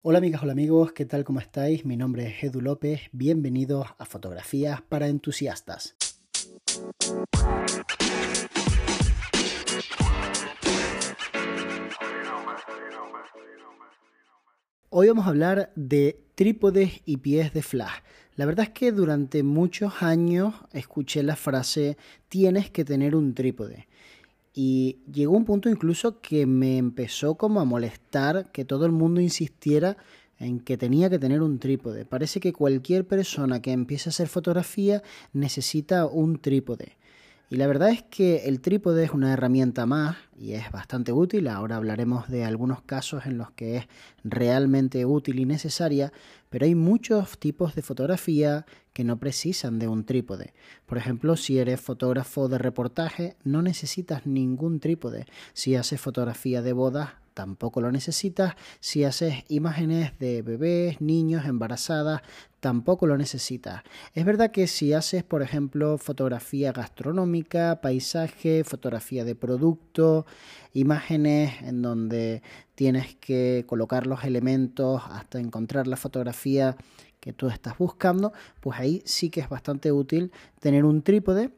Hola amigas, hola amigos, ¿qué tal? ¿Cómo estáis? Mi nombre es Edu López, bienvenidos a Fotografías para Entusiastas. Hoy vamos a hablar de trípodes y pies de flash. La verdad es que durante muchos años escuché la frase tienes que tener un trípode. Y llegó un punto incluso que me empezó como a molestar que todo el mundo insistiera en que tenía que tener un trípode. Parece que cualquier persona que empiece a hacer fotografía necesita un trípode. Y la verdad es que el trípode es una herramienta más y es bastante útil. Ahora hablaremos de algunos casos en los que es realmente útil y necesaria, pero hay muchos tipos de fotografía que no precisan de un trípode. Por ejemplo, si eres fotógrafo de reportaje, no necesitas ningún trípode. Si haces fotografía de bodas, tampoco lo necesitas. Si haces imágenes de bebés, niños, embarazadas, tampoco lo necesitas. Es verdad que si haces, por ejemplo, fotografía gastronómica, paisaje, fotografía de producto, imágenes en donde tienes que colocar los elementos hasta encontrar la fotografía que tú estás buscando, pues ahí sí que es bastante útil tener un trípode.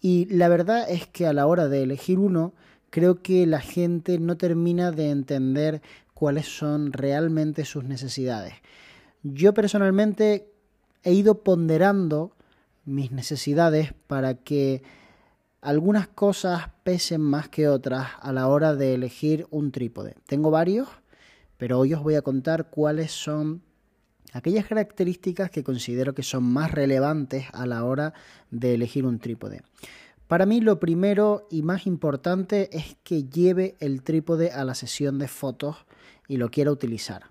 Y la verdad es que a la hora de elegir uno, creo que la gente no termina de entender cuáles son realmente sus necesidades. Yo personalmente he ido ponderando mis necesidades para que algunas cosas pesen más que otras a la hora de elegir un trípode. Tengo varios, pero hoy os voy a contar cuáles son aquellas características que considero que son más relevantes a la hora de elegir un trípode. Para mí lo primero y más importante es que lleve el trípode a la sesión de fotos y lo quiera utilizar.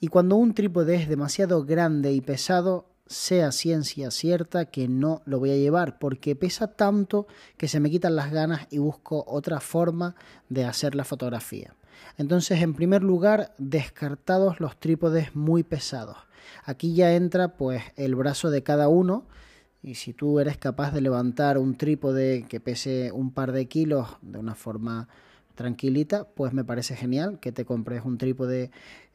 Y cuando un trípode es demasiado grande y pesado, sea ciencia cierta que no lo voy a llevar porque pesa tanto que se me quitan las ganas y busco otra forma de hacer la fotografía. Entonces, en primer lugar, descartados los trípodes muy pesados. Aquí ya entra pues el brazo de cada uno y si tú eres capaz de levantar un trípode que pese un par de kilos de una forma tranquilita, pues me parece genial que te compres un trípode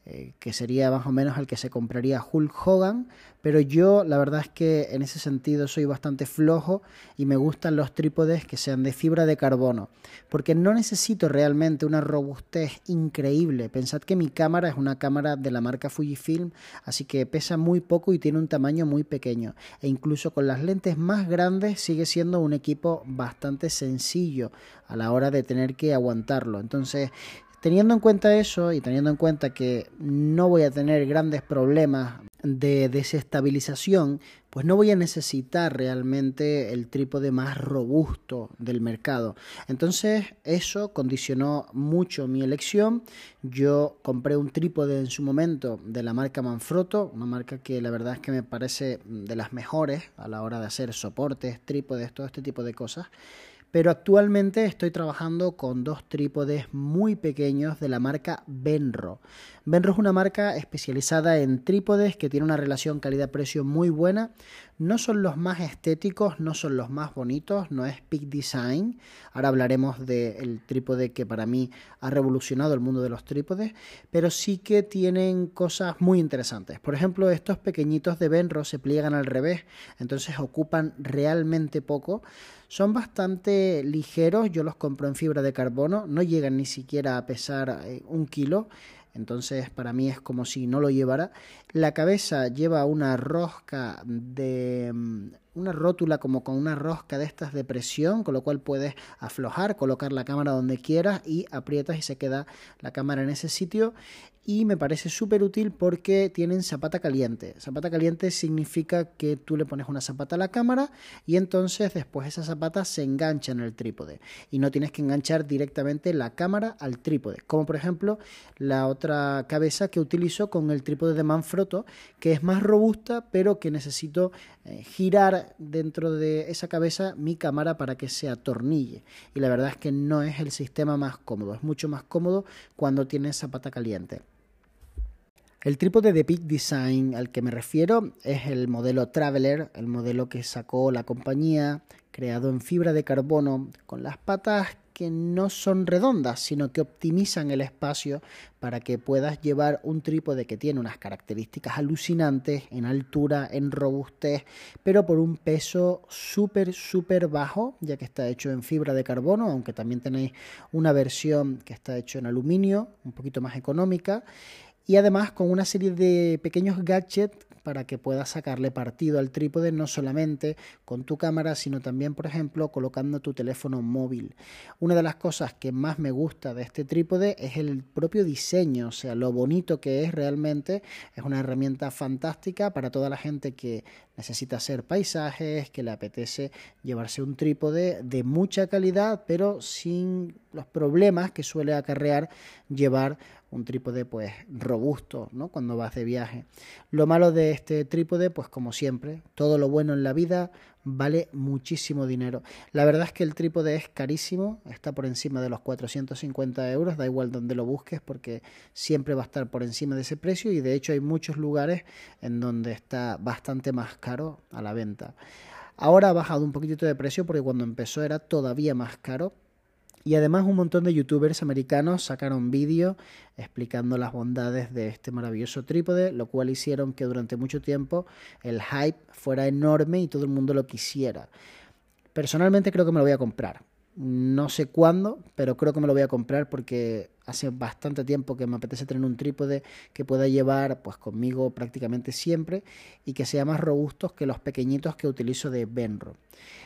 eh, que sería más o menos el que se compraría Hulk Hogan, pero yo la verdad es que en ese sentido soy bastante flojo y me gustan los trípodes que sean de fibra de carbono, porque no necesito realmente una robustez increíble. Pensad que mi cámara es una cámara de la marca Fujifilm, así que pesa muy poco y tiene un tamaño muy pequeño, e incluso con las lentes más grandes sigue siendo un equipo bastante sencillo a la hora de tener que aguantarlo. Entonces, Teniendo en cuenta eso y teniendo en cuenta que no voy a tener grandes problemas de desestabilización, pues no voy a necesitar realmente el trípode más robusto del mercado. Entonces eso condicionó mucho mi elección. Yo compré un trípode en su momento de la marca Manfrotto, una marca que la verdad es que me parece de las mejores a la hora de hacer soportes, trípodes, todo este tipo de cosas pero actualmente estoy trabajando con dos trípodes muy pequeños de la marca Benro. Benro es una marca especializada en trípodes que tiene una relación calidad-precio muy buena. No son los más estéticos, no son los más bonitos, no es Peak Design. Ahora hablaremos del trípode que para mí ha revolucionado el mundo de los trípodes, pero sí que tienen cosas muy interesantes. Por ejemplo, estos pequeñitos de Benro se pliegan al revés, entonces ocupan realmente poco son bastante ligeros, yo los compro en fibra de carbono, no llegan ni siquiera a pesar eh, un kilo, entonces para mí es como si no lo llevara. La cabeza lleva una rosca de mm, una rótula como con una rosca de estas de presión, con lo cual puedes aflojar, colocar la cámara donde quieras y aprietas y se queda la cámara en ese sitio y me parece súper útil porque tienen zapata caliente. Zapata caliente significa que tú le pones una zapata a la cámara y entonces después esa zapata se engancha en el trípode y no tienes que enganchar directamente la cámara al trípode, como por ejemplo la otra cabeza que utilizo con el trípode de Manfrotto, que es más robusta pero que necesito eh, girar dentro de esa cabeza mi cámara para que se atornille y la verdad es que no es el sistema más cómodo, es mucho más cómodo cuando tienes zapata caliente. El trípode de Peak Design al que me refiero es el modelo Traveler, el modelo que sacó la compañía, creado en fibra de carbono, con las patas que no son redondas, sino que optimizan el espacio para que puedas llevar un trípode que tiene unas características alucinantes en altura, en robustez, pero por un peso súper, súper bajo, ya que está hecho en fibra de carbono, aunque también tenéis una versión que está hecho en aluminio, un poquito más económica y además con una serie de pequeños gadgets para que puedas sacarle partido al trípode no solamente con tu cámara, sino también, por ejemplo, colocando tu teléfono móvil. Una de las cosas que más me gusta de este trípode es el propio diseño, o sea, lo bonito que es realmente. Es una herramienta fantástica para toda la gente que necesita hacer paisajes, que le apetece llevarse un trípode de mucha calidad, pero sin los problemas que suele acarrear llevar un trípode pues robusto, ¿no? Cuando vas de viaje. Lo malo de este trípode, pues como siempre, todo lo bueno en la vida vale muchísimo dinero. La verdad es que el trípode es carísimo, está por encima de los 450 euros, da igual donde lo busques porque siempre va a estar por encima de ese precio y de hecho hay muchos lugares en donde está bastante más caro a la venta. Ahora ha bajado un poquitito de precio porque cuando empezó era todavía más caro y además un montón de youtubers americanos sacaron vídeo explicando las bondades de este maravilloso trípode, lo cual hicieron que durante mucho tiempo el hype fuera enorme y todo el mundo lo quisiera. Personalmente creo que me lo voy a comprar. No sé cuándo, pero creo que me lo voy a comprar porque hace bastante tiempo que me apetece tener un trípode que pueda llevar pues conmigo prácticamente siempre y que sea más robusto que los pequeñitos que utilizo de Benro.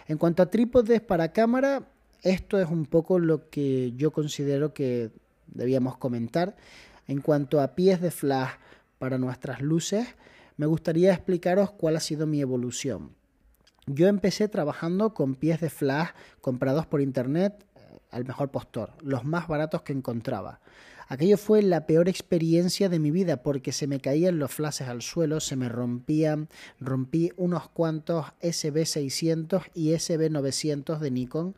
En cuanto a trípodes para cámara, esto es un poco lo que yo considero que debíamos comentar. En cuanto a pies de flash para nuestras luces, me gustaría explicaros cuál ha sido mi evolución. Yo empecé trabajando con pies de flash comprados por internet eh, al mejor postor, los más baratos que encontraba. Aquello fue la peor experiencia de mi vida porque se me caían los flashes al suelo, se me rompían, rompí unos cuantos SB600 y SB900 de Nikon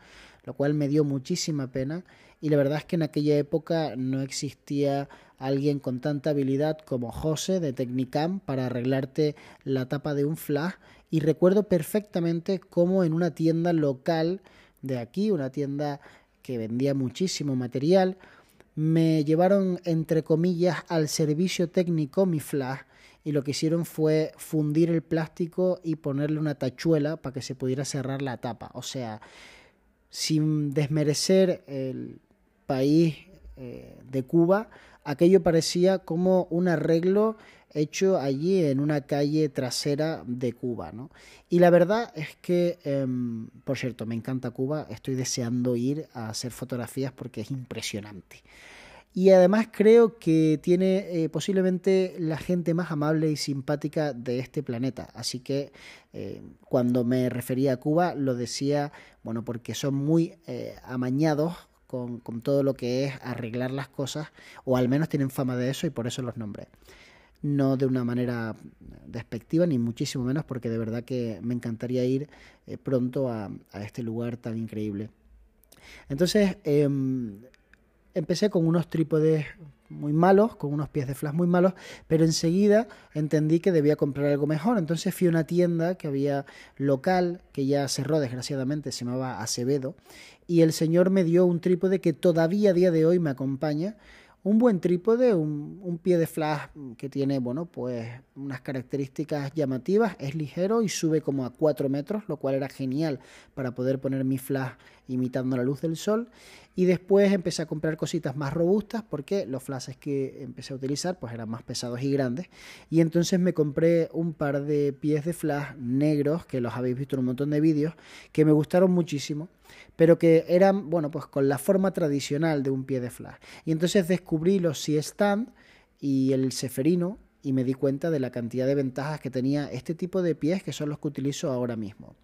lo cual me dio muchísima pena. Y la verdad es que en aquella época no existía alguien con tanta habilidad como José de Technicam para arreglarte la tapa de un flash. Y recuerdo perfectamente cómo en una tienda local de aquí, una tienda que vendía muchísimo material, me llevaron entre comillas al servicio técnico mi flash. Y lo que hicieron fue fundir el plástico y ponerle una tachuela para que se pudiera cerrar la tapa. O sea, sin desmerecer el país eh, de Cuba, aquello parecía como un arreglo hecho allí en una calle trasera de Cuba. ¿no? Y la verdad es que, em, por cierto, me encanta Cuba, estoy deseando ir a hacer fotografías porque es impresionante. Y además creo que tiene eh, posiblemente la gente más amable y simpática de este planeta. Así que eh, cuando me refería a Cuba lo decía, bueno, porque son muy eh, amañados con, con, todo lo que es arreglar las cosas, o al menos tienen fama de eso y por eso los nombré. No de una manera despectiva, ni muchísimo menos, porque de verdad que me encantaría ir pronto a, a, este lugar tan increíble. Entonces, em, empecé con unos trípodes muy malos, con unos pies de flash muy malos, pero enseguida entendí que debía comprar algo mejor. Entonces fui a una tienda que había local, que ya cerró desgraciadamente, se llamaba Acevedo, y el señor me dio un trípode que todavía a día de hoy me acompaña, un buen trípode, un, pie de flash que tiene, bueno, pues unas características llamativas, es ligero y sube como a 4 metros, lo cual era genial para poder poner mi flash imitando la luz del sol. Y después empecé a comprar cositas más robustas porque los flashes que empecé a utilizar pues eran más pesados y grandes. Y entonces me compré un par de pies de flash negros, que los habéis visto en un montón de vídeos, que me gustaron muchísimo, pero que eran, bueno, pues con la forma tradicional de un pie de flash. Y entonces descubrí los C-Stand y el Seferino y me di cuenta de la cantidad de ventajas que tenía este tipo de pies que son los que utilizo ahora mismo.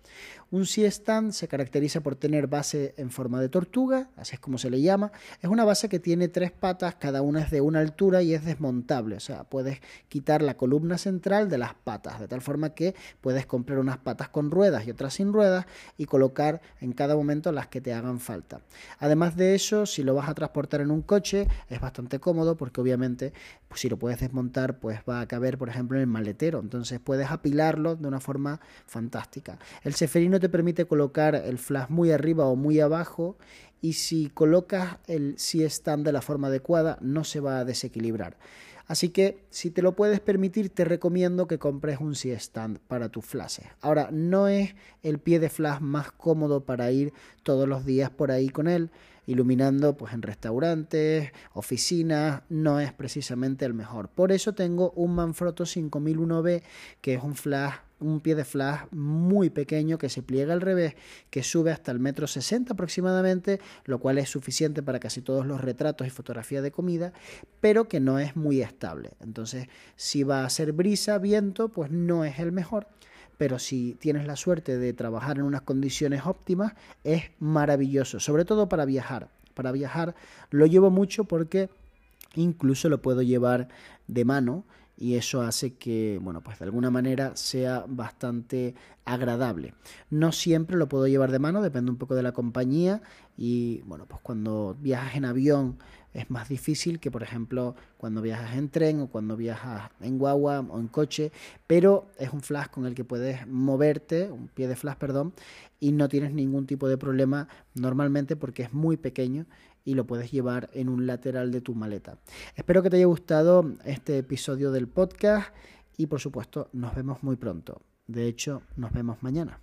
Un C-Stand se caracteriza por tener base en forma de tortuga, así es como se le llama. Es una base que tiene tres patas, cada una es de una altura y es desmontable, o sea, puedes quitar la columna central de las patas, de tal forma que puedes comprar unas patas con ruedas y otras sin ruedas y colocar en cada momento las que te hagan falta. Además de eso, si lo vas a transportar en un coche, es bastante cómodo porque obviamente pues, si lo puedes desmontar, pues va a caber, por ejemplo, en el maletero. Entonces puedes apilarlo de una forma fantástica. El ceferino te permite colocar el flash muy arriba o muy abajo y si colocas el C-stand de la forma adecuada no se va a desequilibrar. Así que si te lo puedes permitir, te recomiendo que compres un C-Stand para tus flashes. Ahora, no es el pie de flash más cómodo para ir todos los días por ahí con él, iluminando pues en restaurantes, oficinas, no es precisamente el mejor. Por eso tengo un Manfrotto 5001B, que es un flash un pie de flash muy pequeño que se pliega al revés, que sube hasta el metro 60 aproximadamente, lo cual es suficiente para casi todos los retratos y fotografía de comida, pero que no es muy estable. Entonces, si va a ser brisa, viento, pues no es el mejor. Pero si tienes la suerte de trabajar en unas condiciones óptimas, es maravilloso, sobre todo para viajar. Para viajar lo llevo mucho porque incluso lo puedo llevar de mano y eso hace que, bueno, pues de alguna manera sea bastante agradable. No siempre lo puedo llevar de mano, depende un poco de la compañía y, bueno, pues cuando viajas en avión es más difícil que, por ejemplo, cuando viajas en tren o cuando viajas en guagua o en coche, pero es un flash con el que puedes moverte, un pie de flash, perdón, y no tienes ningún tipo de problema normalmente porque es muy pequeño y lo puedes llevar en un lateral de tu maleta. Espero que te haya gustado este episodio del podcast y por supuesto nos vemos muy pronto. De hecho, nos vemos mañana.